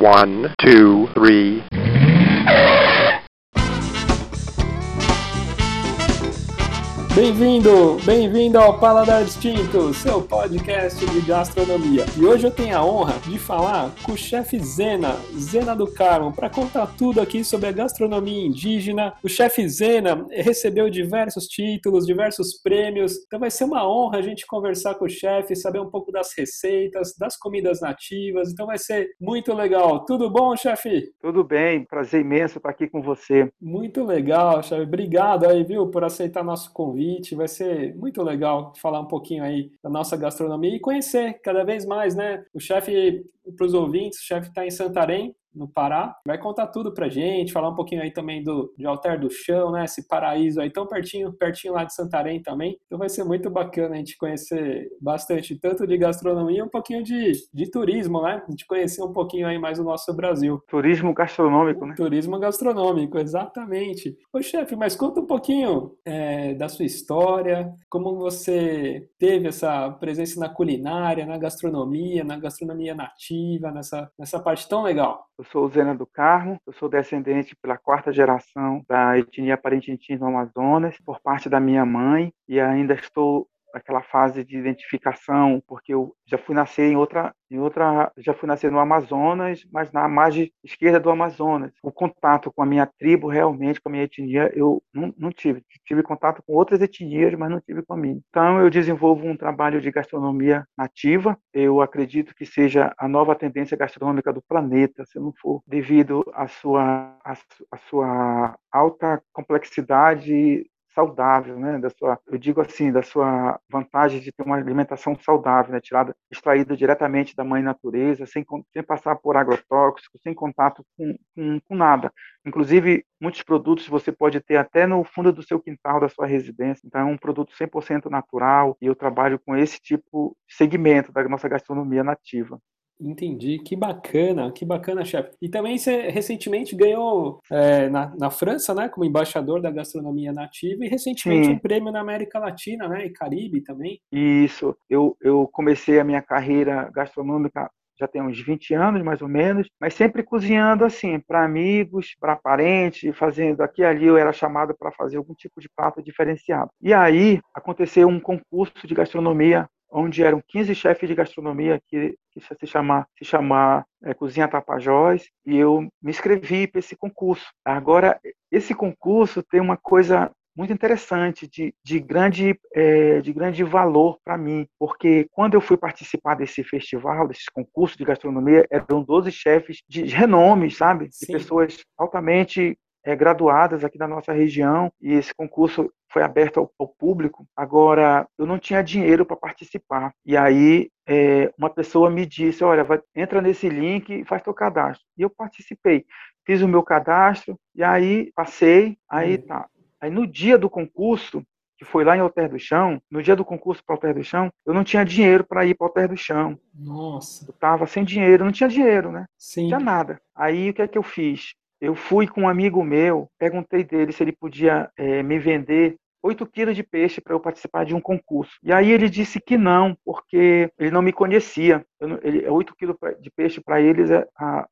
One, two, three. Bem-vindo, bem-vindo ao Paladar Distinto, seu podcast de gastronomia. E hoje eu tenho a honra de falar com o chefe Zena, Zena do Carmo, para contar tudo aqui sobre a gastronomia indígena. O chefe Zena recebeu diversos títulos, diversos prêmios, então vai ser uma honra a gente conversar com o chefe, saber um pouco das receitas, das comidas nativas, então vai ser muito legal. Tudo bom, chefe? Tudo bem, prazer imenso estar aqui com você. Muito legal, chefe. Obrigado aí, viu, por aceitar nosso convite convite. Vai ser muito legal falar um pouquinho aí da nossa gastronomia e conhecer cada vez mais, né? O chefe, para os ouvintes, o chefe está em Santarém, no Pará. Vai contar tudo pra gente, falar um pouquinho aí também do de Alter do Chão, né? Esse paraíso aí tão pertinho, pertinho lá de Santarém também. Então vai ser muito bacana a gente conhecer bastante, tanto de gastronomia, um pouquinho de, de turismo, né? A gente conhecer um pouquinho aí mais o nosso Brasil. Turismo gastronômico, né? Turismo gastronômico, exatamente. Ô chefe, mas conta um pouquinho é, da sua história, como você teve essa presença na culinária, na gastronomia, na gastronomia nativa, nessa, nessa parte tão legal. Eu sou Zena do Carmo, eu sou descendente pela quarta geração da etnia Parintins no Amazonas, por parte da minha mãe, e ainda estou aquela fase de identificação, porque eu já fui nascer em outra, em outra, já fui nascer no Amazonas, mas na margem esquerda do Amazonas. O contato com a minha tribo, realmente, com a minha etnia, eu não, não tive. Tive contato com outras etnias, mas não tive com a minha. Então, eu desenvolvo um trabalho de gastronomia nativa. Eu acredito que seja a nova tendência gastronômica do planeta, se não for devido à sua, à, à sua alta complexidade saudável, né, da sua, eu digo assim, da sua vantagem de ter uma alimentação saudável, né, tirada, extraída diretamente da mãe natureza, sem, sem passar por agrotóxicos, sem contato com, com, com nada. Inclusive, muitos produtos você pode ter até no fundo do seu quintal, da sua residência. Então, é um produto 100% natural e eu trabalho com esse tipo de segmento da nossa gastronomia nativa. Entendi, que bacana, que bacana, chefe. E também você recentemente ganhou é, na, na França, né, como embaixador da gastronomia nativa, e recentemente Sim. um prêmio na América Latina, né, e Caribe também. Isso, eu, eu comecei a minha carreira gastronômica já tem uns 20 anos, mais ou menos, mas sempre cozinhando assim, para amigos, para parentes, fazendo aqui e ali eu era chamado para fazer algum tipo de prato diferenciado. E aí aconteceu um concurso de gastronomia onde eram 15 chefes de gastronomia que, que se chamar, se chamar é, Cozinha Tapajós, e eu me inscrevi para esse concurso. Agora, esse concurso tem uma coisa muito interessante, de, de, grande, é, de grande valor para mim, porque quando eu fui participar desse festival, desses concursos de gastronomia, eram 12 chefes de renome, sabe? De Sim. pessoas altamente é, graduadas aqui da nossa região e esse concurso foi aberto ao, ao público. Agora, eu não tinha dinheiro para participar. E aí, é, uma pessoa me disse: Olha, vai, entra nesse link e faz teu cadastro. E eu participei. Fiz o meu cadastro e aí passei. Aí hum. tá. Aí no dia do concurso, que foi lá em Alter do Chão, no dia do concurso para Alter do Chão, eu não tinha dinheiro para ir para Alter do Chão. Nossa. Eu tava sem dinheiro, não tinha dinheiro, né? Sim. Não tinha nada. Aí o que é que eu fiz? Eu fui com um amigo meu, perguntei dele se ele podia é, me vender 8 quilos de peixe para eu participar de um concurso. E aí ele disse que não, porque ele não me conhecia. Eu, ele, 8 quilos de peixe para eles é, há,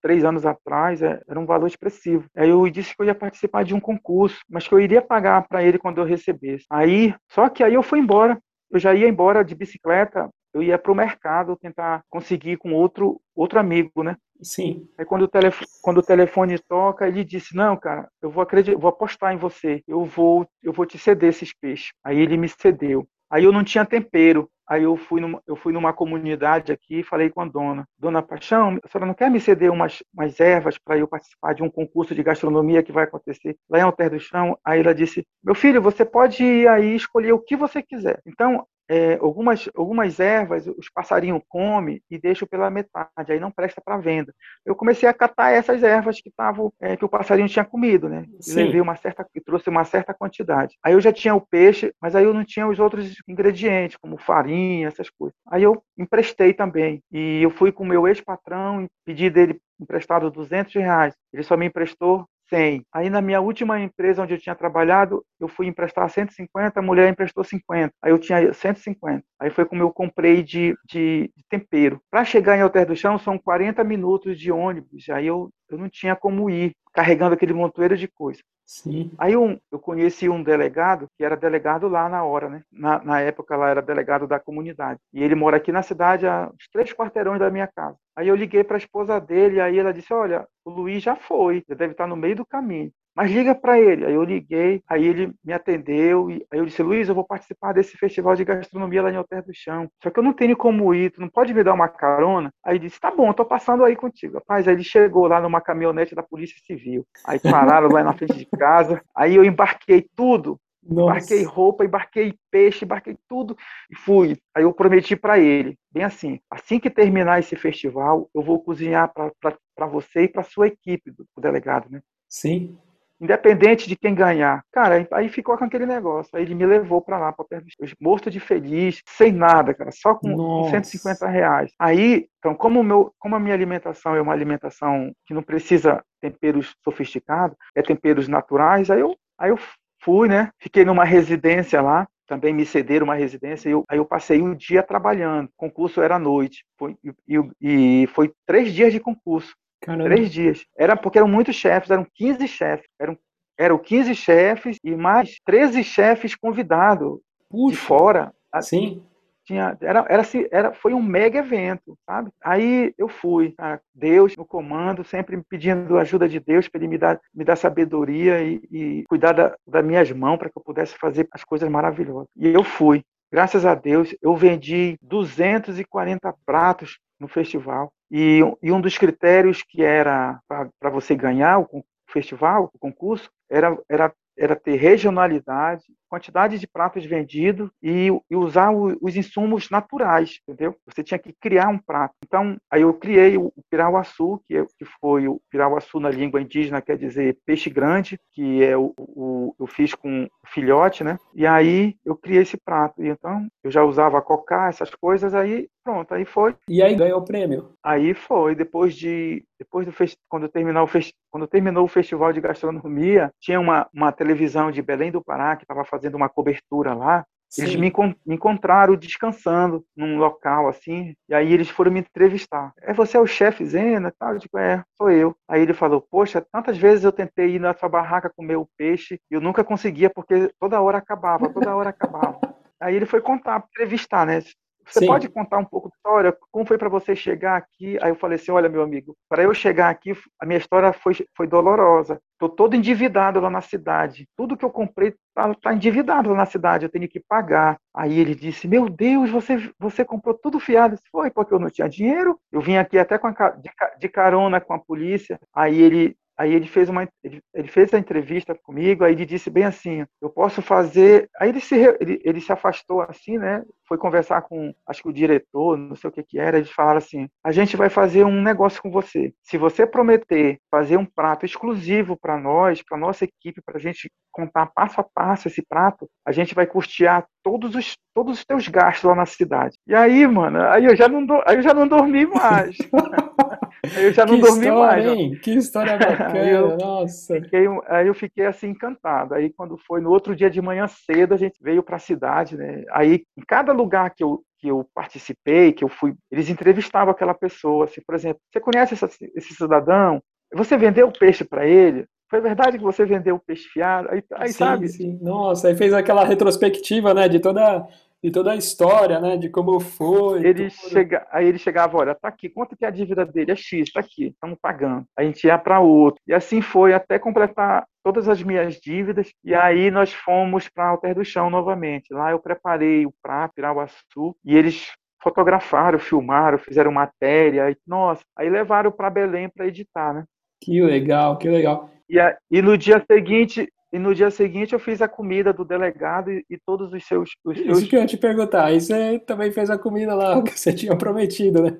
três anos atrás é, era um valor expressivo. Aí eu disse que eu ia participar de um concurso, mas que eu iria pagar para ele quando eu recebesse. Aí, só que aí eu fui embora. Eu já ia embora de bicicleta eu ia para o mercado tentar conseguir com outro outro amigo, né? Sim. Aí quando o, telefone, quando o telefone toca, ele disse: "Não, cara, eu vou acreditar, vou apostar em você. Eu vou eu vou te ceder esses peixes". Aí ele me cedeu. Aí eu não tinha tempero. Aí eu fui numa, eu fui numa comunidade aqui e falei com a dona. Dona Paixão, a senhora não quer me ceder umas, umas ervas para eu participar de um concurso de gastronomia que vai acontecer lá em Alter do Chão? Aí ela disse, meu filho, você pode ir aí escolher o que você quiser. Então, é, algumas, algumas ervas os passarinhos comem e deixam pela metade, aí não presta para venda. Eu comecei a catar essas ervas que estavam é, que o passarinho tinha comido, né? Levei uma certa, trouxe uma certa quantidade. Aí eu já tinha o peixe, mas aí eu não tinha os outros ingredientes, como farinha, essas coisas. Aí eu emprestei também e eu fui com o meu ex-patrão, pedi dele emprestado 200 reais. Ele só me emprestou 100. Aí na minha última empresa onde eu tinha trabalhado, eu fui emprestar 150, a mulher emprestou 50. Aí eu tinha 150. Aí foi como eu comprei de, de, de tempero. Para chegar em Alter do Chão são 40 minutos de ônibus. Aí eu, eu não tinha como ir carregando aquele montoeiro de coisa. Sim. Aí um, eu conheci um delegado, que era delegado lá na hora, né? Na, na época lá era delegado da comunidade. E ele mora aqui na cidade, a uns três quarteirões da minha casa. Aí eu liguei para a esposa dele, aí ela disse: Olha, o Luiz já foi, já deve estar no meio do caminho mas liga para ele. Aí eu liguei, aí ele me atendeu, e aí eu disse, Luiz, eu vou participar desse festival de gastronomia lá em Alter do Chão. Só que eu não tenho como ir, tu não pode me dar uma carona? Aí ele disse, tá bom, tô passando aí contigo. Rapaz, aí ele chegou lá numa caminhonete da Polícia Civil. Aí pararam lá na frente de casa, aí eu embarquei tudo, Nossa. Embarquei roupa, embarquei peixe, embarquei tudo e fui. Aí eu prometi para ele, bem assim, assim que terminar esse festival, eu vou cozinhar para você e para sua equipe do, do delegado, né? Sim independente de quem ganhar. Cara, aí ficou com aquele negócio. Aí ele me levou para lá, para perto morto de feliz, sem nada, cara, só com, com 150 reais. Aí, então, como, meu, como a minha alimentação é uma alimentação que não precisa temperos sofisticados, é temperos naturais, aí eu, aí eu fui, né? Fiquei numa residência lá, também me cederam uma residência, e eu, aí eu passei um dia trabalhando. O concurso era à noite, foi, e, e foi três dias de concurso. Caramba. Três dias. Era porque eram muitos chefes, eram 15 chefes. Eram, eram 15 chefes e mais 13 chefes convidados de fora. Sim. Tinha, era, era, era, foi um mega evento, sabe? Aí eu fui, Deus no comando, sempre pedindo ajuda de Deus para ele me dar, me dar sabedoria e, e cuidar da, das minhas mãos para que eu pudesse fazer as coisas maravilhosas. E eu fui. Graças a Deus, eu vendi 240 pratos no festival. E, e um dos critérios que era para você ganhar o festival, o concurso, era, era era ter regionalidade, quantidade de pratos vendidos e, e usar o, os insumos naturais, entendeu? Você tinha que criar um prato. Então, aí eu criei o, o pirauaçu, que, é, que foi o pirauaçu na língua indígena, quer dizer peixe grande, que é o, o eu fiz com filhote, né? E aí eu criei esse prato. E então eu já usava cocá, essas coisas, aí pronto, aí foi. E aí ganhou o prêmio? Aí foi, depois de depois do quando terminou o quando terminou o festival de gastronomia, tinha uma, uma televisão de Belém do Pará que estava fazendo uma cobertura lá. Sim. Eles me, me, encontraram descansando num local assim, e aí eles foram me entrevistar. É você é o chefe Zena? Tal? Eu digo, é, sou eu. Aí ele falou, poxa, tantas vezes eu tentei ir na sua barraca comer o peixe e eu nunca conseguia porque toda hora acabava, toda hora acabava. Aí ele foi contar, entrevistar, né? Você Sim. pode contar um pouco da história? Como foi para você chegar aqui? Aí eu falei assim: olha, meu amigo, para eu chegar aqui, a minha história foi, foi dolorosa. Estou todo endividado lá na cidade. Tudo que eu comprei está tá endividado lá na cidade, eu tenho que pagar. Aí ele disse: Meu Deus, você, você comprou tudo fiado? Foi porque eu não tinha dinheiro. Eu vim aqui até com a, de, de carona com a polícia. Aí ele Aí ele fez uma ele, fez a entrevista comigo, aí ele disse bem assim, eu posso fazer. Aí ele se ele, ele se afastou assim, né? Foi conversar com acho que o diretor, não sei o que que era, eles falaram assim: "A gente vai fazer um negócio com você. Se você prometer fazer um prato exclusivo para nós, para nossa equipe, para a gente contar passo a passo esse prato, a gente vai custear todos os todos os teus gastos lá na cidade". E aí, mano, aí eu já não aí eu já não dormi mais. Eu já não que dormi história, mais. Hein? Que história bacana, aí eu, nossa. Fiquei, aí eu fiquei assim encantado. Aí quando foi no outro dia de manhã cedo, a gente veio para a cidade, né? Aí em cada lugar que eu que eu participei, que eu fui, eles entrevistavam aquela pessoa, assim, por exemplo, você conhece essa, esse cidadão? Você vendeu peixe para ele? Foi verdade que você vendeu o peixe fiado? Aí, aí sim, sabe? Sim. Nossa, aí fez aquela retrospectiva, né, de toda de toda a história, né, de como foi. Ele chega, aí ele chegava, olha, tá aqui, quanto que é a dívida dele? É X, tá aqui, estamos pagando. A gente ia para outro. E assim foi até completar todas as minhas dívidas. E aí nós fomos para Alter do Chão novamente. Lá eu preparei o prato, Pirauaçu, e eles fotografaram, filmaram, fizeram matéria, e, nossa, aí levaram para Belém para editar, né? Que legal, que legal. E, a, e no dia seguinte e no dia seguinte eu fiz a comida do delegado e, e todos os seus. Os Isso seus... que eu ia te perguntar. Aí você também fez a comida lá que você tinha prometido, né?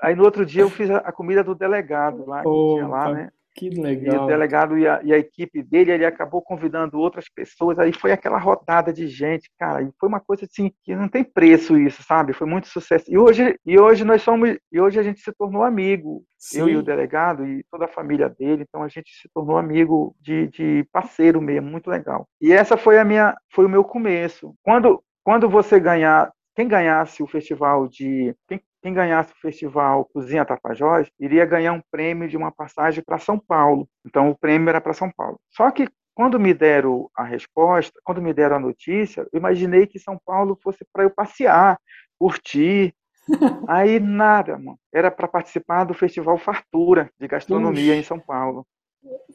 Aí no outro dia eu fiz a, comida do delegado lá, Opa, lá né? Que legal. E o delegado e a, e a, equipe dele, ele acabou convidando outras pessoas, aí foi aquela rodada de gente, cara, e foi uma coisa assim que não tem preço isso, sabe? Foi muito sucesso. E hoje, e hoje nós somos, e hoje a gente se tornou amigo, Sim. eu e o delegado e toda a família dele, então a gente se tornou amigo de, de parceiro mesmo, muito legal. E essa foi a minha, foi o meu começo. Quando quando você ganhar quem ganhasse o festival de quem, quem ganhasse o festival Cozinha Tapajós iria ganhar um prêmio de uma passagem para São Paulo. Então o prêmio era para São Paulo. Só que quando me deram a resposta, quando me deram a notícia, eu imaginei que São Paulo fosse para eu passear, curtir. Aí nada, mano. Era para participar do Festival Fartura de Gastronomia em São Paulo.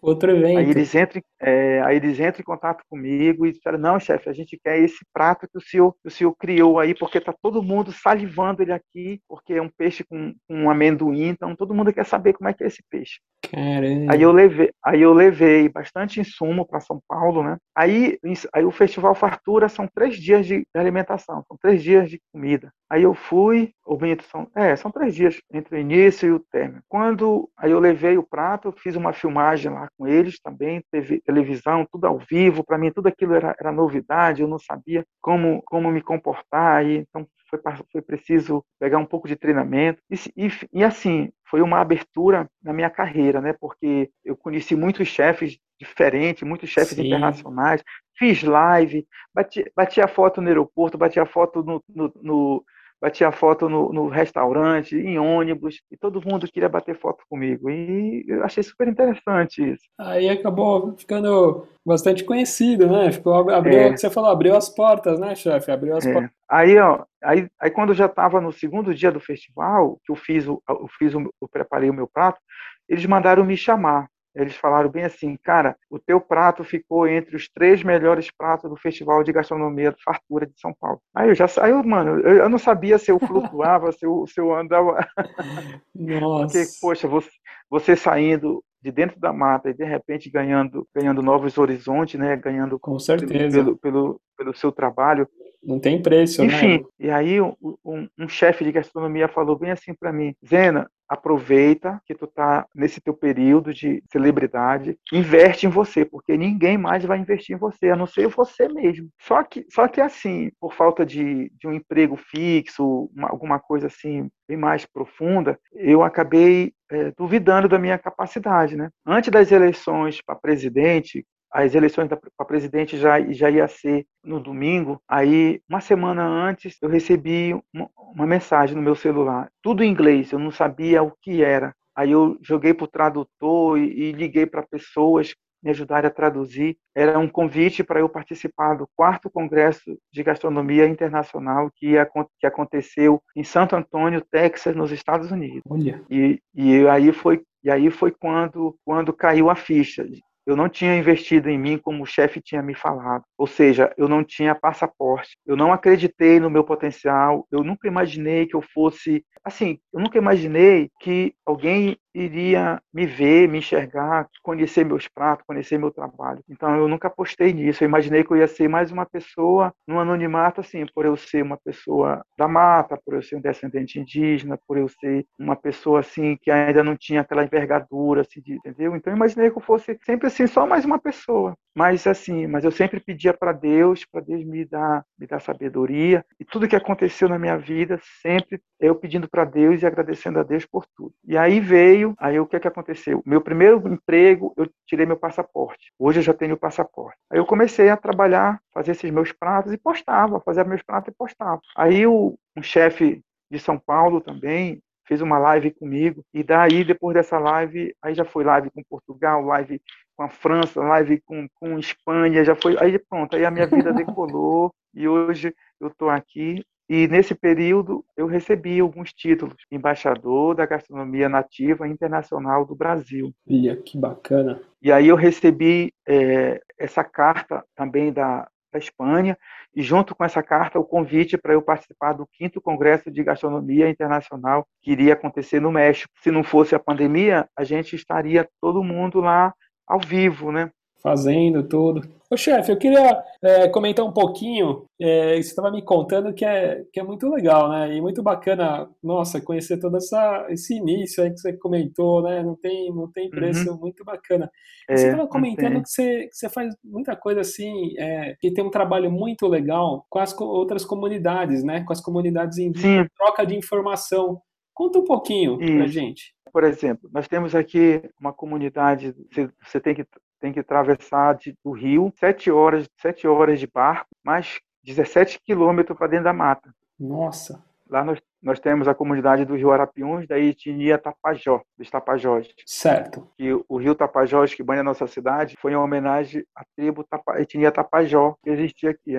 Outro evento. Aí eles, entram, é, aí eles entram em contato comigo e disseram, não, chefe, a gente quer esse prato que o senhor, que o senhor criou aí, porque está todo mundo salivando ele aqui, porque é um peixe com, com um amendoim, então todo mundo quer saber como é que é esse peixe. Caramba. Aí eu levei, aí eu levei bastante insumo para São Paulo, né? Aí, aí o Festival Fartura são três dias de alimentação, são três dias de comida. Aí eu fui, ou Bento, são, é, são três dias entre o início e o término. Quando aí eu levei o prato, fiz uma filmagem lá com eles também, teve televisão, tudo ao vivo, para mim tudo aquilo era, era novidade, eu não sabia como, como me comportar, aí, então foi, foi preciso pegar um pouco de treinamento. E, e, e assim, foi uma abertura na minha carreira, né? Porque eu conheci muitos chefes diferentes, muitos chefes Sim. internacionais, fiz live, bati, bati a foto no aeroporto, bati a foto no, no, no batia foto no, no, restaurante, em ônibus, e todo mundo queria bater foto comigo. E eu achei super interessante isso. Aí acabou ficando bastante conhecido, né? Ficou, abriu, é. você falou, abriu as portas, né, chefe? Abriu as é. portas. Aí, ó, aí, aí quando eu já estava no segundo dia do festival, que eu fiz, o, eu fiz, o, eu preparei o meu prato, eles mandaram me chamar eles falaram bem assim, cara, o teu prato ficou entre os três melhores pratos do Festival de Gastronomia do Fartura de São Paulo. Aí eu já saiu, mano, eu, eu, não sabia se eu flutuava, se, eu, se eu andava. Nossa. Porque, poxa, você, você saindo de dentro da mata e de repente ganhando ganhando novos horizontes, né? Ganhando com certeza pelo, pelo, pelo seu trabalho. Não tem preço, Enfim, né? e aí um, um, um chefe de gastronomia falou bem assim para mim, Zena, aproveita que tu tá nesse teu período de celebridade, investe em você, porque ninguém mais vai investir em você, a não ser você mesmo. Só que, só que assim, por falta de, de um emprego fixo, uma, alguma coisa assim bem mais profunda, eu acabei é, duvidando da minha capacidade, né? Antes das eleições para presidente, as eleições para presidente já, já ia ser no domingo. Aí, uma semana antes, eu recebi uma, uma mensagem no meu celular, tudo em inglês, eu não sabia o que era. Aí eu joguei para o tradutor e, e liguei para pessoas me ajudarem a traduzir. Era um convite para eu participar do quarto Congresso de Gastronomia Internacional que, que aconteceu em Santo Antônio, Texas, nos Estados Unidos. Olha. E, e aí foi e aí foi quando quando caiu a ficha eu não tinha investido em mim como o chefe tinha me falado. Ou seja, eu não tinha passaporte. Eu não acreditei no meu potencial. Eu nunca imaginei que eu fosse. Assim, eu nunca imaginei que alguém iria me ver, me enxergar, conhecer meus pratos, conhecer meu trabalho. Então eu nunca apostei nisso. Eu imaginei que eu ia ser mais uma pessoa no anonimato, assim, por eu ser uma pessoa da mata, por eu ser um descendente indígena, por eu ser uma pessoa assim que ainda não tinha aquela envergadura, assim, de, entendeu? Então eu imaginei que eu fosse sempre assim só mais uma pessoa. Mas assim, mas eu sempre pedia para Deus, para Deus me dar, me dar sabedoria e tudo que aconteceu na minha vida sempre eu pedindo para Deus e agradecendo a Deus por tudo. E aí veio aí o que é que aconteceu? Meu primeiro emprego, eu tirei meu passaporte. Hoje eu já tenho o passaporte. Aí eu comecei a trabalhar, fazer esses meus pratos e postava, fazia meus pratos e postava. Aí o, chefe de São Paulo também fez uma live comigo e daí depois dessa live, aí já foi live com Portugal, live com a França, live com, com Espanha, já foi, aí pronto, aí a minha vida decolou e hoje eu estou aqui e nesse período eu recebi alguns títulos, embaixador da gastronomia nativa internacional do Brasil. Olha, que bacana. E aí eu recebi é, essa carta também da, da Espanha, e junto com essa carta o convite para eu participar do quinto Congresso de Gastronomia Internacional que iria acontecer no México. Se não fosse a pandemia, a gente estaria todo mundo lá ao vivo, né? Fazendo tudo. Ô chefe, eu queria é, comentar um pouquinho, é, você estava me contando que é, que é muito legal, né? E muito bacana, nossa, conhecer todo essa, esse início aí que você comentou, né? Não tem, não tem preço, uhum. muito bacana. É, você estava comentando que você, que você faz muita coisa assim, é, que tem um trabalho muito legal com as outras comunidades, né? Com as comunidades em troca de informação. Conta um pouquinho pra gente. Por exemplo, nós temos aqui uma comunidade, você tem que tem que atravessar de, do rio sete horas, sete horas de barco, mais 17 quilômetros para dentro da mata. Nossa! Lá nós, nós temos a comunidade do Rio Arapiuns, da etnia Tapajó, dos Tapajós. Certo. E o rio Tapajós, que banha a nossa cidade, foi em homenagem à tribo Tapa, etnia Tapajó, que existia aqui.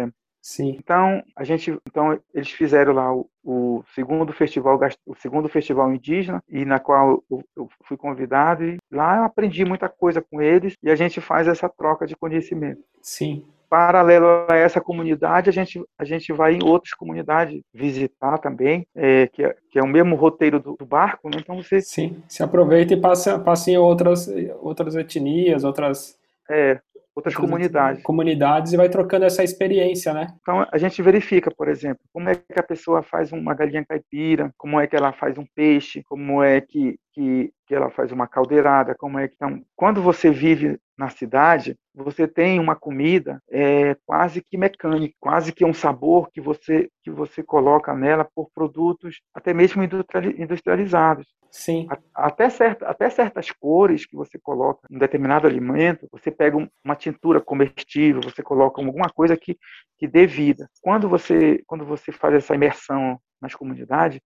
Sim. Então, a gente, então eles fizeram lá o, o, segundo festival, o segundo festival indígena e na qual eu, eu, fui convidado e lá eu aprendi muita coisa com eles e a gente faz essa troca de conhecimento. Sim. Paralelo a essa comunidade, a gente, a gente vai em outras comunidades visitar também, é, que, é, que é o mesmo roteiro do, do, barco, né? Então você... Sim, se aproveita e passa, passa em outras, outras etnias, outras... É, outras comunidades. Comunidades e vai trocando essa experiência, né? Então a gente verifica, por exemplo, como é que a pessoa faz uma galinha caipira, como é que ela faz um peixe, como é que que, que ela faz uma caldeirada, como é que então, quando você vive na cidade, você tem uma comida é, quase que mecânica, quase que um sabor que você que você coloca nela por produtos até mesmo industrializados. Sim. Até, certa, até certas cores que você coloca em determinado alimento, você pega uma tintura comestível, você coloca alguma coisa que, que dê vida. Quando você, quando você faz essa imersão nas comunidades,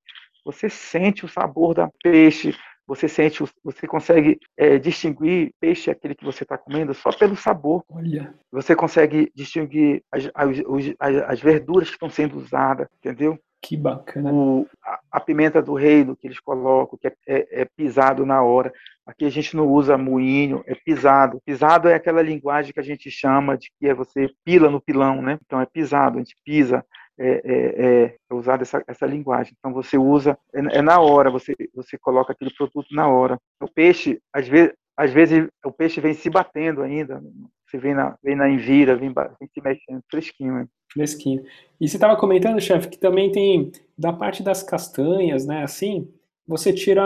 você sente o sabor da peixe, você sente, você consegue é, distinguir peixe aquele que você está comendo só pelo sabor. Olha. Você consegue distinguir as, as, as verduras que estão sendo usadas, entendeu? Que bacana. O, a, a, pimenta do reino que eles colocam, que é, é, é, pisado na hora. Aqui a gente não usa moinho, é pisado. Pisado é aquela linguagem que a gente chama de que é você pila no pilão, né? Então é pisado, a gente pisa é, é, é, é usada essa, essa linguagem. Então você usa, é, é, na hora, você, você coloca aquele produto na hora. O peixe, às vezes, às vezes o peixe vem se batendo ainda, você vem na, vem na envira, vem, vem se mexendo, fresquinho. Né? Fresquinho. E você estava comentando, chefe, que também tem, da parte das castanhas, né, assim, você tira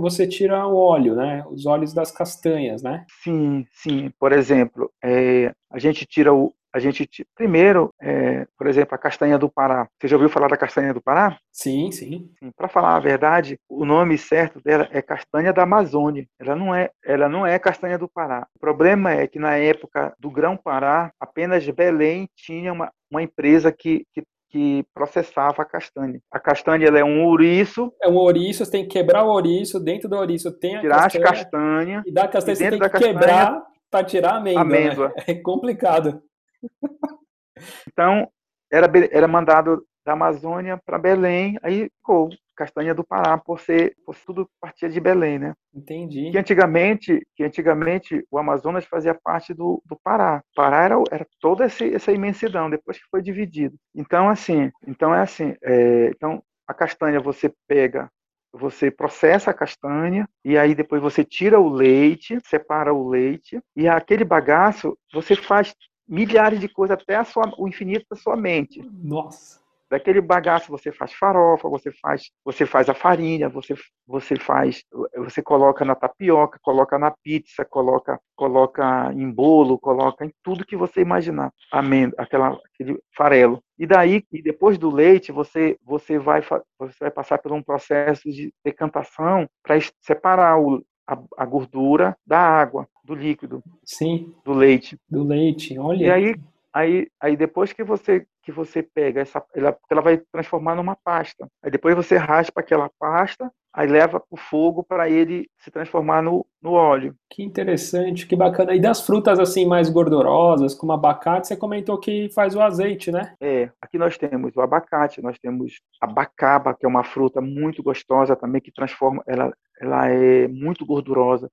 você tira o óleo, né? Os óleos das castanhas, né? Sim, sim. Por exemplo, é, a gente tira o, a gente primeiro, é, por exemplo, a castanha do Pará. Você já ouviu falar da castanha do Pará? Sim, sim. sim Para falar a verdade, o nome certo dela é castanha da Amazônia. Ela não é, ela não é castanha do Pará. O problema é que na época do Grão Pará, apenas Belém tinha uma, uma empresa que, que que processava a castanha. A castanha ela é um ouriço. É um ouriço, você tem que quebrar o ouriço, dentro do ouriço tem a tirar castanha. as castanhas. E da castanha você tem que castanha, quebrar para tirar a amêndoa. Né? amêndoa. Né? É complicado. Então, era, era mandado da Amazônia para Belém, aí ficou castanha do Pará, por ser, por tudo partia de Belém, né? Entendi. Que antigamente, que antigamente o Amazonas fazia parte do, do Pará. O Pará era, era toda essa, essa imensidão, depois que foi dividido. Então, assim, então é assim, é, então a castanha você pega você processa a castanha e aí depois você tira o leite, separa o leite e aquele bagaço você faz milhares de coisas até sua, o infinito da sua mente. Nossa. Daquele bagaço você faz farofa, você faz, você faz a farinha, você, você faz, você coloca na tapioca, coloca na pizza, coloca, coloca em bolo, coloca em tudo que você imaginar, amendo, aquela, aquele farelo. E daí, e depois do leite, você, você vai, você vai passar por um processo de decantação para separar o, a, a, gordura da água, do líquido. Sim. Do leite. Do leite, olha. E aí, aí, aí depois que você que você pega essa, ela, ela vai transformar numa pasta. Aí depois você raspa aquela pasta, aí leva para o fogo para ele se transformar no, no óleo. Que interessante, que bacana. E das frutas assim mais gordurosas, como abacate, você comentou que faz o azeite, né? É, aqui nós temos o abacate, nós temos a bacaba, que é uma fruta muito gostosa também, que transforma, ela, ela é muito gordurosa.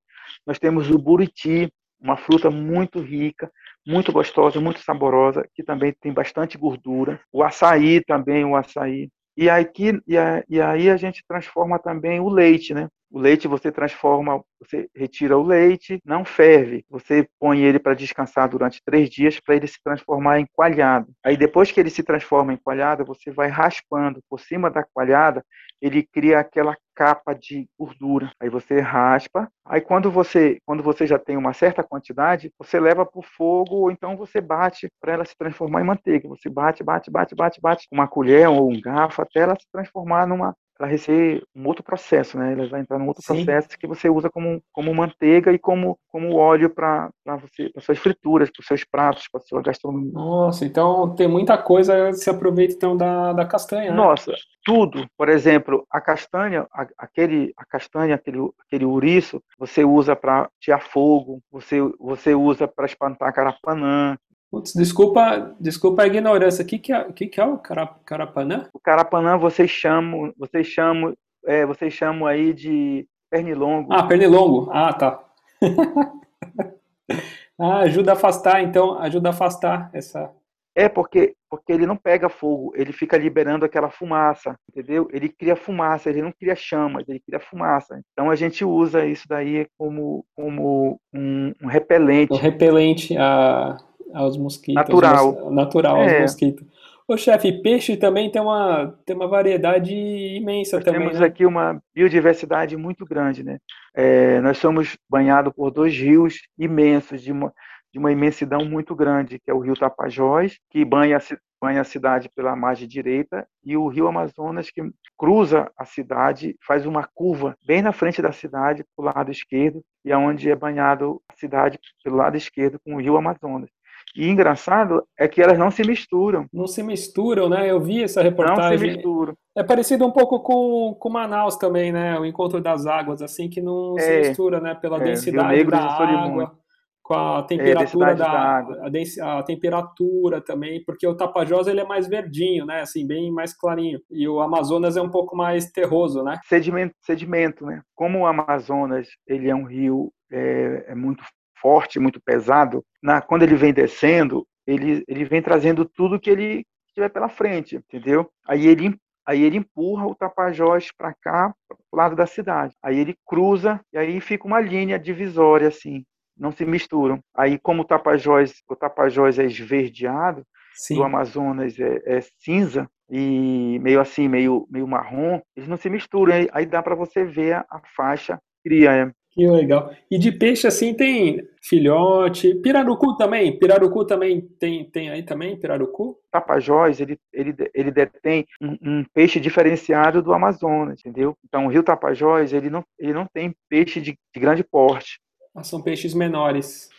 Nós temos o buriti, uma fruta muito rica, muito gostosa, muito saborosa, que também tem bastante gordura. O açaí também, o açaí. E, aqui, e, a, e aí a gente transforma também o leite, né? O leite você transforma, você retira o leite, não ferve. Você põe ele para descansar durante três dias para ele se transformar em coalhado. Aí depois que ele se transforma em coalhada, você vai raspando por cima da coalhada, ele cria aquela capa de gordura. Aí você raspa. Aí quando você, quando você já tem uma certa quantidade, você leva para o fogo ou então você bate para ela se transformar em manteiga. Você bate, bate, bate, bate, bate com uma colher ou um garfo até ela se transformar numa ela receber um outro processo, né? Ela vai entrar num outro Sim. processo que você usa como, como manteiga e como, como óleo para você, para suas frituras, para os seus pratos, para sua gastronomia. Nossa, então tem muita coisa que se aproveita então da, da castanha. Né? Nossa, tudo. Por exemplo, a castanha, a, aquele, a castanha, aquele, aquele ouriço, você usa para tirar fogo, você, você usa para espantar carapanã, Putz, desculpa, desculpa a ignorância. O que, que, é, que, que é o carapanã? O carapanã vocês chamam, vocês chamam, é, vocês chamam aí de pernilongo. Ah, pernilongo. Ah, tá. ah, ajuda a afastar, então, ajuda a afastar essa. É porque porque ele não pega fogo, ele fica liberando aquela fumaça, entendeu? Ele cria fumaça, ele não cria chamas, ele cria fumaça. Então a gente usa isso daí como como um, um repelente. Um repelente a aos mosquitos. Natural. natural é. aos mosquitos. Ô chefe, peixe também tem uma, tem uma variedade imensa nós também. Temos né? aqui uma biodiversidade muito grande, né? É, nós somos banhados por dois rios imensos, de uma, de uma imensidão muito grande, que é o rio Tapajós, que banha, banha a cidade pela margem direita, e o rio Amazonas, que cruza a cidade, faz uma curva bem na frente da cidade, para o lado esquerdo, e é onde é banhado a cidade pelo lado esquerdo com o rio Amazonas. E engraçado é que elas não se misturam. Não se misturam, né? Eu vi essa reportagem. Não se misturam. É parecido um pouco com, com Manaus também, né? O encontro das águas, assim, que não é, se mistura, né? Pela é, densidade da água, com a temperatura é, da, da, água, a, a, temperatura também, porque o Tapajós ele é mais verdinho, né? Assim, bem mais clarinho. E o Amazonas é um pouco mais terroso, né? Sedimento, sedimento né? Como o Amazonas ele é um rio é, é muito forte, muito pesado, na, quando ele vem descendo, ele, ele vem trazendo tudo que ele tiver pela frente, entendeu? Aí ele Aí ele empurra o Tapajós para cá, para o lado da cidade. Aí ele cruza e aí fica uma linha divisória assim, não se misturam. Aí como o Tapajós, o Tapajós é esverdeado, Sim. o Amazonas é, é, cinza e meio assim, meio meio marrom, eles não se misturam. Aí, aí dá para você ver a, a faixa cria. Que legal. E de peixe assim tem filhote, pirarucu também. Pirarucu também tem, tem aí também, pirarucu? Tapajós, ele, ele, ele detém um, um, peixe diferenciado do Amazonas, entendeu? Então o rio Tapajós, ele não, ele não tem peixe de, de grande porte. Ah, são peixes menores.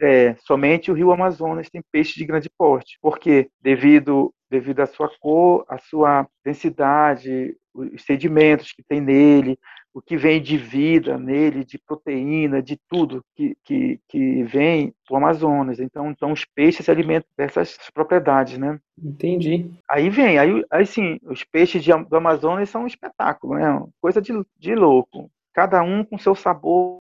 É, somente o rio Amazonas tem peixe de grande porte. Por quê? Devido, devido à sua cor, à sua densidade, os sedimentos que tem nele, o que vem de vida nele, de proteína, de tudo que, que, que vem do Amazonas. Então, então, os peixes se alimentam dessas propriedades, né? Entendi. Aí vem, aí, aí sim, os peixes de, do Amazonas são um espetáculo, né? Coisa de, de louco. Cada um com seu sabor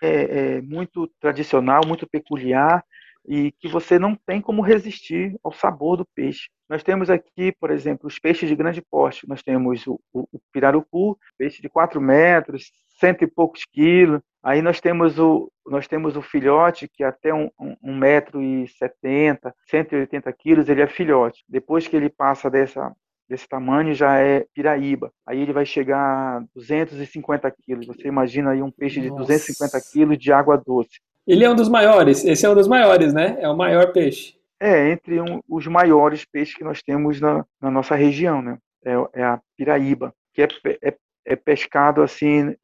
é, é muito tradicional, muito peculiar e que você não tem como resistir ao sabor do peixe. Nós temos aqui, por exemplo, os peixes de grande porte. Nós temos o, o, o pirarucu, peixe de 4 metros, cento e poucos quilos. Aí nós temos o, nós temos o filhote, que é até um, um, um metro e setenta, 180 quilos, ele é filhote. Depois que ele passa dessa, desse tamanho já é piraíba. Aí ele vai chegar a 250 quilos. Você imagina aí um peixe de Nossa. 250 quilos de água doce. Ele é um dos maiores. Esse é um dos maiores, né? É o maior peixe. É, entre um, os maiores peixes que nós temos na, na nossa região, né? É, é, a piraíba, que é, é, é pescado assim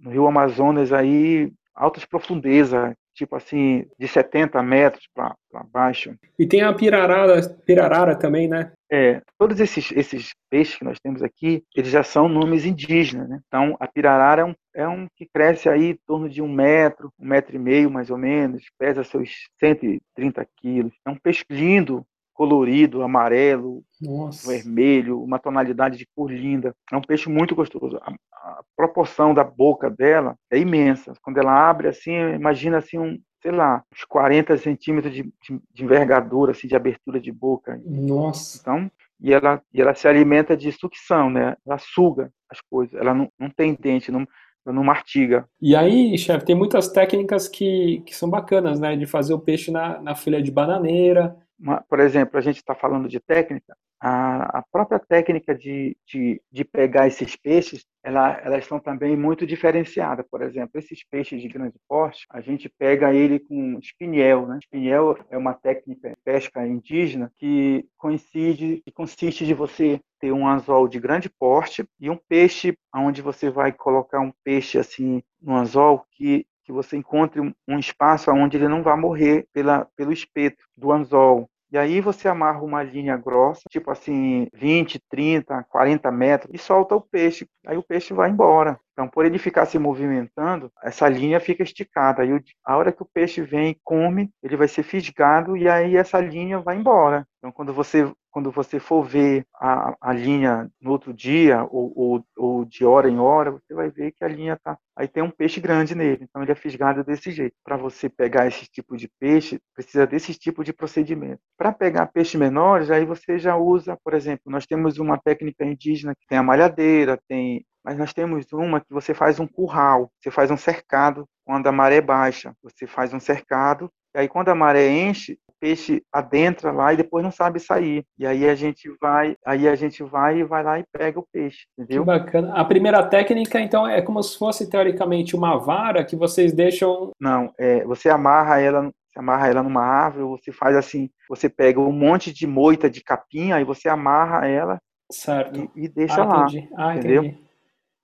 no Rio Amazonas aí altas profundezas, tipo assim, de 70 metros para baixo. E tem a pirarara, pirarara também, né? É, todos esses, esses peixes que nós temos aqui, eles já são nomes indígenas, né? Então, a pirarara é um, é um que cresce aí em torno de um metro, um metro e meio mais ou menos, pesa seus 130 quilos. É um peixe lindo, colorido, amarelo, Nossa. vermelho, uma tonalidade de cor linda. É um peixe muito gostoso. A, a, proporção da boca dela é imensa. Quando ela abre assim, imagina assim um, sei lá, uns 40 centímetros de, de, de envergadura, assim, de abertura de boca. Nossa. Então, e ela, e ela se alimenta de sucção, né? Ela suga as coisas. Ela não, não tem dente, não, não martiga. E aí, chefe, tem muitas técnicas que, que são bacanas, né? De fazer o peixe na, na filha de bananeira. Uma, por exemplo, a gente está falando de técnica, a, a própria técnica de, de, de, pegar esses peixes, ela, elas são também muito diferenciadas. Por exemplo, esses peixes de grande porte, a gente pega ele com espinhel. Né? Espinhel é uma técnica de pesca indígena que coincide, que consiste de você ter um anzol de grande porte e um peixe, onde você vai colocar um peixe assim no anzol que que você encontre um espaço onde ele não vai morrer pela, pelo espeto do anzol. E aí você amarra uma linha grossa, tipo assim, 20, 30, 40 metros, e solta o peixe. Aí o peixe vai embora. Então, por ele ficar se movimentando, essa linha fica esticada. Aí, a hora que o peixe vem e come, ele vai ser fisgado e aí essa linha vai embora. Então, quando você quando você for ver a, a linha no outro dia ou, ou, ou, de hora em hora, você vai ver que a linha tá. Aí tem um peixe grande nele, então ele é fisgado desse jeito. Para você pegar esse tipo de peixe, precisa desse tipo de procedimento. Para pegar peixes menores, aí você já usa, por exemplo, nós temos uma técnica indígena que tem a malhadeira, tem mas nós temos uma que você faz um curral, você faz um cercado quando a maré baixa, você faz um cercado, e aí quando a maré enche, peixe adentra lá e depois não sabe sair. E aí a gente vai, aí a gente vai e vai lá e pega o peixe, entendeu? Que bacana. A primeira técnica então é como se fosse teoricamente uma vara que vocês deixam Não, é, você amarra ela você amarra ela numa árvore, você faz assim, você pega um monte de moita de capim, aí você amarra ela certo. E, e deixa ah, lá. Entendi. Ah, entendeu? Entendi.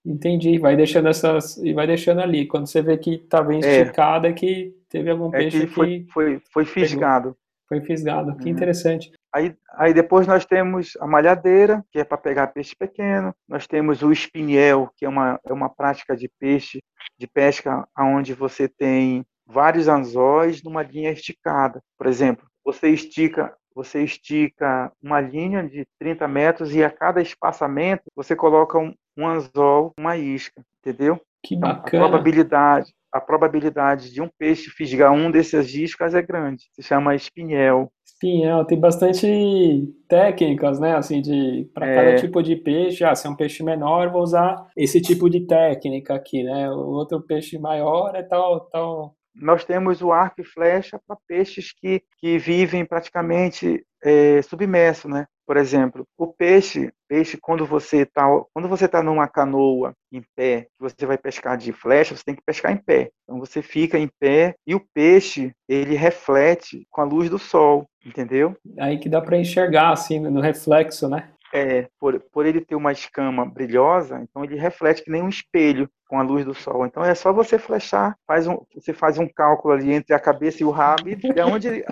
Entendi, vai deixando essas e vai deixando ali. Quando você vê que tá bem é. esticada, é que teve algum é peixe que foi, que foi, foi fisgado. Foi fisgado, que uhum. interessante. Aí, aí depois nós temos a malhadeira, que é para pegar peixe pequeno. Nós temos o espinhel, que é uma, é uma prática de peixe, de pesca, onde você tem vários anzóis numa linha esticada. Por exemplo, você estica você estica uma linha de 30 metros e a cada espaçamento você coloca um, um anzol, uma isca, entendeu? Que bacana. Então, a probabilidade, a probabilidade de um peixe fisgar um desses iscas é grande. Se chama espinhel. Espinhel, tem bastante técnicas, né? Assim, de para é. cada tipo de peixe. Ah, se é um peixe menor, vou usar esse tipo de técnica aqui, né? O outro peixe maior é tal, tal nós temos o arco e flecha para peixes que, que vivem praticamente é, submerso, né? Por exemplo, o peixe, peixe quando você está quando você tá numa canoa em pé, você vai pescar de flecha, você tem que pescar em pé. Então você fica em pé e o peixe ele reflete com a luz do sol, entendeu? Aí que dá para enxergar assim no reflexo, né? É, por, por ele ter uma escama brilhosa, então ele reflete que nem um espelho com a luz do sol. Então é só você flechar, faz um, você faz um cálculo ali entre a cabeça e o rabo e de onde,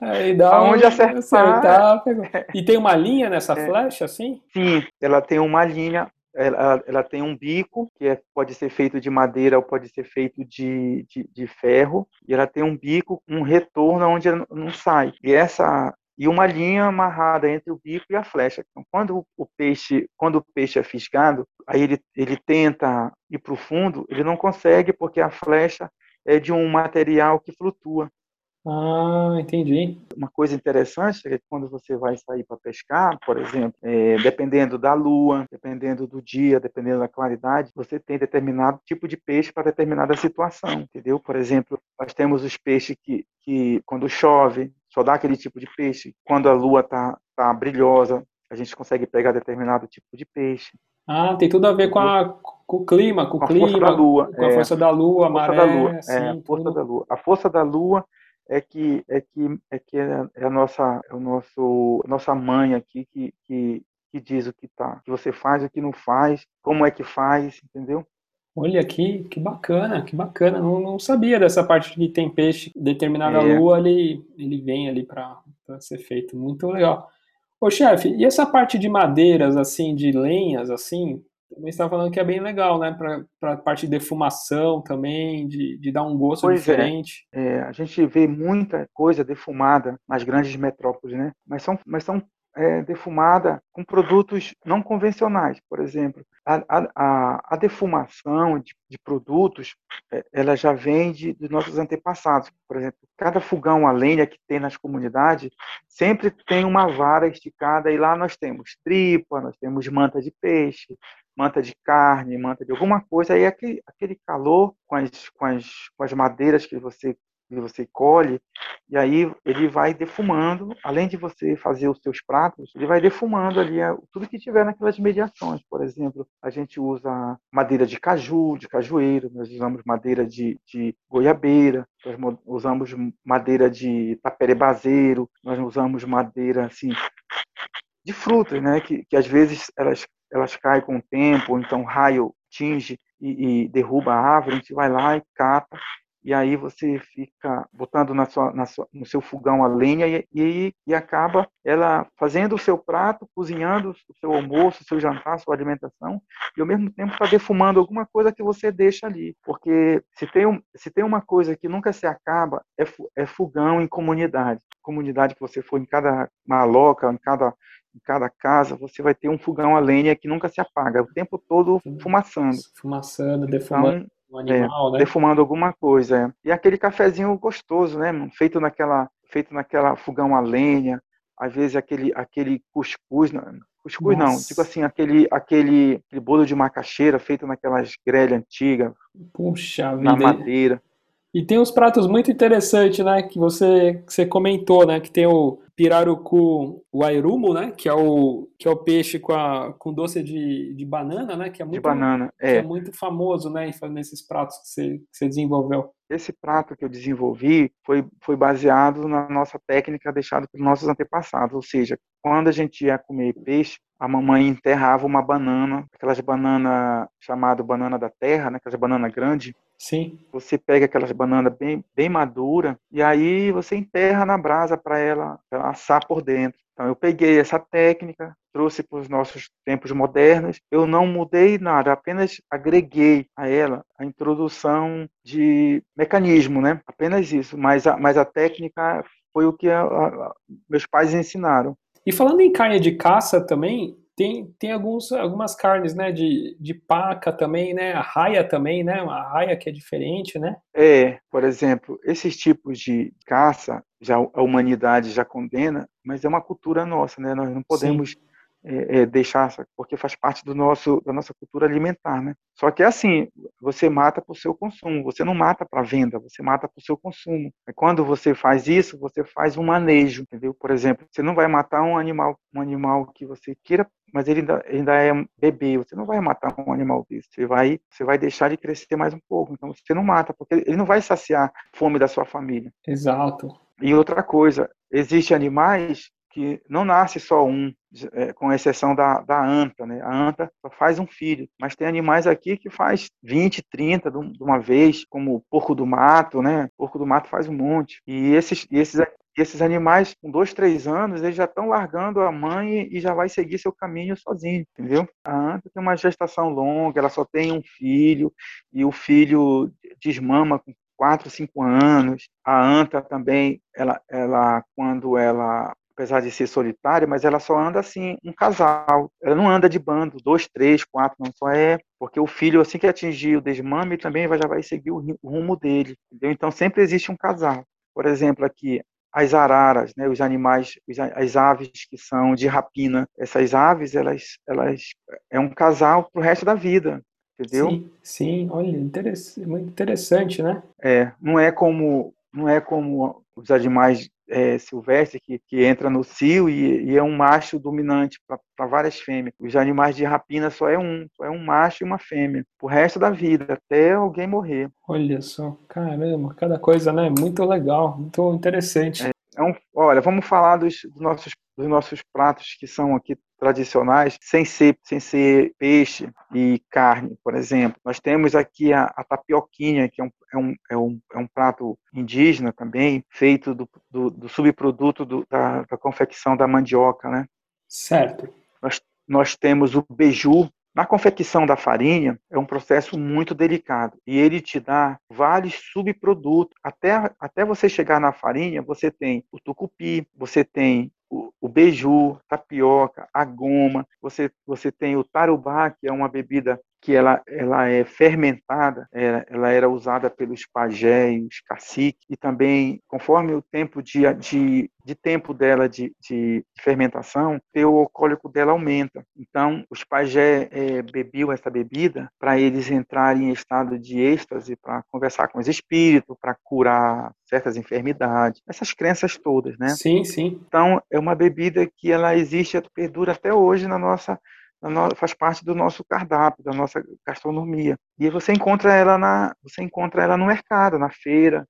Aí dá aonde acertar. acertar e tem uma linha nessa é, flecha, assim? Sim, ela tem uma linha. Ela, ela tem um bico que é, pode ser feito de madeira ou pode ser feito de, de, de ferro e ela tem um bico, um retorno onde não sai. E essa e uma linha amarrada entre o bico e a flecha. Então, quando o peixe, quando o peixe é fisgado, aí ele, ele tenta ir para o fundo, ele não consegue porque a flecha é de um material que flutua. Ah, entendi. Uma coisa interessante é que quando você vai sair para pescar, por exemplo, é, dependendo da lua, dependendo do dia, dependendo da claridade, você tem determinado tipo de peixe para determinada situação, entendeu? Por exemplo, nós temos os peixes que, que quando chove, só dá aquele tipo de peixe. Quando a lua tá, tá brilhosa, a gente consegue pegar determinado tipo de peixe. Ah, tem tudo a ver com, a, com o clima, com, com o clima, força da lua, com a força da lua, a maré, da lua, assim, é, a força tudo. da lua. A força da lua é que é que é que é a nossa é o nosso nossa mãe aqui que, que que diz o que tá, que você faz o que não faz, como é que faz, entendeu? Olha aqui, que bacana, que bacana. Não, não sabia dessa parte de tem peixe, determinada é. lua, ele, ele vem ali para ser feito. Muito legal. Ô, chefe, e essa parte de madeiras, assim, de lenhas, assim, também está falando que é bem legal, né? Para a parte de defumação também, de, de dar um gosto pois é. diferente. É. é. a gente vê muita coisa defumada nas grandes metrópoles, né? Mas são, mas são é, defumada com produtos não convencionais, por exemplo. A, a, a defumação de, de, produtos, é, ela já vem de, dos nossos antepassados. Por exemplo, cada fogão a lenha que tem nas comunidades sempre tem uma vara esticada e lá nós temos tripa, nós temos manta de peixe, manta de carne, manta de alguma coisa, aí aquele, aquele calor com as, com, as, com as madeiras que você que você colhe, e aí ele vai defumando, além de você fazer os seus pratos, ele vai defumando ali tudo que tiver naquelas mediações. Por exemplo, a gente usa madeira de caju, de cajueiro, nós usamos madeira de, de goiabeira, nós usamos madeira de taperebazeiro, nós usamos madeira assim de frutas, né, que, que às vezes elas elas caem com o tempo, então raio tinge e, e derruba a árvore, a gente vai lá e cata e aí você fica botando na sua, na sua, no seu fogão a lenha e, e, e, acaba ela fazendo o seu prato, cozinhando o seu almoço, o seu jantar, a sua alimentação, e ao mesmo tempo está defumando alguma coisa que você deixa ali. Porque se tem, um, se tem uma coisa que nunca se acaba, é, é fogão em comunidade. Comunidade que você for em cada maloca, em cada em cada casa você vai ter um fogão a lenha que nunca se apaga, o tempo todo fumaçando. Fumaçando, defumando. Então, um animal, é, né? Defumando alguma coisa. É. E aquele cafezinho gostoso, né? Feito naquela, feito naquela fogão a lenha. Às vezes aquele, aquele cuscuz, cuscuz Nossa. não, tipo assim, aquele, aquele, aquele bolo de macaxeira feito naquelas grelhas antigas. Puxa vida. Na madeira. E tem uns pratos muito interessantes, né? Que você, que você comentou, né? Que tem o pirarucu wairumo, né? Que é o, que é o peixe com, a, com doce de, de banana, né? Que é muito, de banana, é. é muito famoso, né? Nesses pratos que você, que você desenvolveu. Esse prato que eu desenvolvi foi, foi baseado na nossa técnica deixada pelos nossos antepassados, ou seja, quando a gente ia comer peixe, a mamãe enterrava uma banana, aquelas bananas chamado banana da terra, né, aquelas banana grande. Sim. Você pega aquelas bananas bem, bem madura e aí você enterra na brasa para ela, ela assar por dentro. Então eu peguei essa técnica, trouxe para os nossos tempos modernos. Eu não mudei nada, apenas agreguei a ela a introdução de mecanismo, né? Apenas isso. Mas a, mas a técnica foi o que a, a, meus pais ensinaram. E falando em carne de caça também, tem, tem alguns, algumas carnes, né, de, de paca também, né, a raia também, né, uma raia que é diferente, né? É, por exemplo, esses tipos de caça, já a humanidade já condena, mas é uma cultura nossa, né, nós não podemos Sim é, é, deixar, porque faz parte do nosso, da nossa cultura alimentar, né? Só que é assim, você mata para o seu consumo, você não mata para venda, você mata para o seu consumo. E quando você faz isso, você faz um manejo, entendeu? Por exemplo, você não vai matar um animal, um animal que você queira, mas ele ainda, ainda é bebê, você não vai matar um animal desse, você vai, você vai deixar ele crescer mais um pouco, então você não mata, porque ele não vai saciar a fome da sua família. Exato. E outra coisa, existem animais que não nasce só um, é, com exceção da, da anta, né? A anta só faz um filho, mas tem animais aqui que faz 20, 30 de uma vez, como o porco do mato, né? O porco do mato faz um monte. E esses, esses, esses animais, com dois, três anos, eles já estão largando a mãe e já vai seguir seu caminho sozinho, entendeu? A anta tem uma gestação longa, ela só tem um filho, e o filho desmama com quatro, cinco anos. A anta também, ela, ela quando ela apesar de ser solitária, mas ela só anda assim, um casal. Ela não anda de bando, dois, três, quatro, não só é porque o filho, assim que atingir o desmame, também vai, já vai seguir o rumo dele. Entendeu? Então sempre existe um casal. Por exemplo, aqui, as araras, né, os animais, as aves que são de rapina. Essas aves, elas, elas é um casal para o resto da vida, entendeu? Sim, sim, olha, interessante, muito interessante, né? É, não é como não é como os animais é, silvestre que, que entra no cio e, e é um macho dominante para várias fêmeas. Os animais de rapina só é um, só é um macho e uma fêmea, o resto da vida, até alguém morrer. Olha só, caramba, cada coisa, né? Muito legal, muito interessante. É, é um, olha, vamos falar dos, dos, nossos, dos nossos pratos que são aqui tradicionais, sem ser, sem ser peixe e carne, por exemplo. Nós temos aqui a, a tapioquinha, que é um, é, um, é, um, é um prato indígena também, feito do, do, do subproduto do, da, da confecção da mandioca, né? Certo. Nós, nós temos o beiju, na confecção da farinha, é um processo muito delicado e ele te dá vários subprodutos. Até, até você chegar na farinha, você tem o tucupi, você tem o, o beiju, tapioca, a goma, você, você tem o tarubá, que é uma bebida que ela, ela é fermentada, ela, é, ela era usada pelos pajés, caciques, e também, conforme o tempo de, de, de tempo dela de, de, fermentação, o alcoólico dela aumenta. Então, os pajés é, bebiam essa bebida para eles entrarem em estado de êxtase, para conversar com os espíritos, para curar certas enfermidades, essas crenças todas, né? Sim, sim. Então, é uma bebida que ela existe, perdura até hoje na nossa faz parte do nosso cardápio, da nossa gastronomia. E você encontra ela na, você encontra ela no mercado, na feira.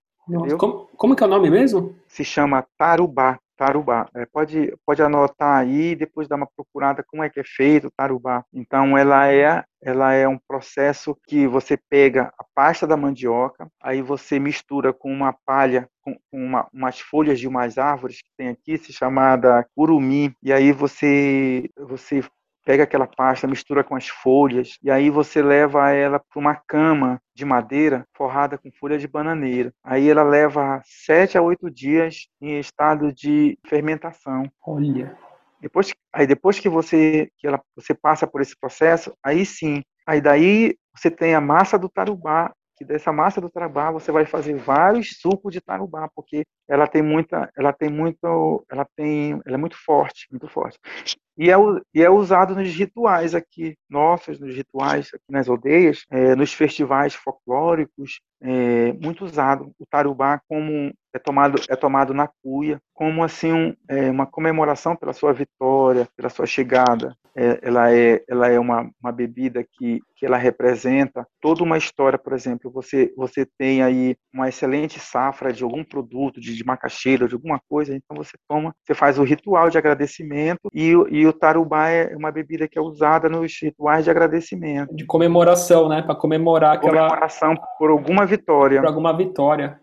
Como, como que é o nome mesmo? Se chama tarubá. Tarubá. É, pode, pode anotar aí depois dar uma procurada como é que é feito o tarubá. Então, ela é, ela é um processo que você pega a pasta da mandioca, aí você mistura com uma palha, com uma, umas folhas de umas árvores que tem aqui, se chamada curumim, e aí você, você pega aquela pasta, mistura com as folhas e aí você leva ela para uma cama de madeira forrada com folha de bananeira. Aí ela leva sete a oito dias em estado de fermentação. Olha. Depois, aí depois que você que ela, você passa por esse processo, aí sim, aí daí você tem a massa do tarubá que dessa massa do tarubá você vai fazer vários sucos de tarubá, porque ela tem muita, ela tem muito, ela tem, ela é muito forte, muito forte. E é, e é usado nos rituais aqui, nossos, nos rituais aqui nas aldeias, é, nos festivais folclóricos, é, muito usado o tarubá como é tomado é tomado na cuia como assim um, é, uma comemoração pela sua vitória pela sua chegada é, ela é ela é uma, uma bebida que que ela representa toda uma história por exemplo você você tem aí uma excelente safra de algum produto de, de macaxeira de alguma coisa então você toma você faz o ritual de agradecimento e, e o tarubá é uma bebida que é usada nos rituais de agradecimento de comemoração né para comemorar aquela comemoração por alguma vitória. Por alguma vitória.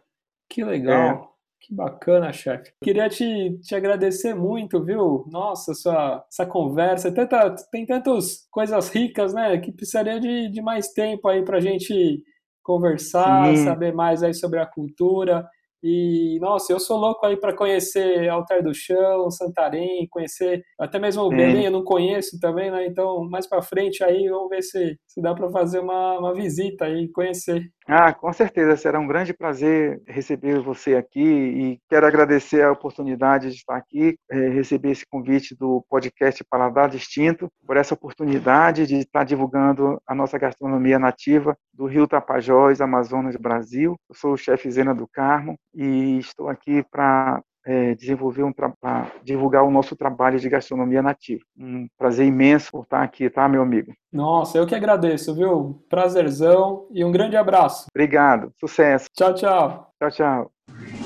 Que legal. É. Que bacana, chefe. Queria te, te agradecer muito, viu? Nossa, sua, essa conversa. Tanta, tem tantas coisas ricas, né? Que precisaria de, de mais tempo aí para a gente conversar, Sim. saber mais aí sobre a cultura. E, nossa, eu sou louco aí para conhecer Altar do Chão, Santarém, conhecer até mesmo o Belém, eu não conheço também, né? Então, mais para frente aí, vamos ver se, se dá para fazer uma, uma visita aí, conhecer. Ah, com certeza, será um grande prazer receber você aqui e quero agradecer a oportunidade de estar aqui, é, receber esse convite do podcast Paladar Distinto, por essa oportunidade de estar divulgando a nossa gastronomia nativa do Rio Tapajós, Amazonas, Brasil. Eu sou o chefe Zena do Carmo e estou aqui para é, desenvolver um para divulgar o nosso trabalho de gastronomia nativa. Um prazer imenso por estar aqui, tá, meu amigo? Nossa, eu que agradeço, viu? Prazerzão e um grande abraço. Obrigado, sucesso. Tchau, tchau. Tchau, tchau.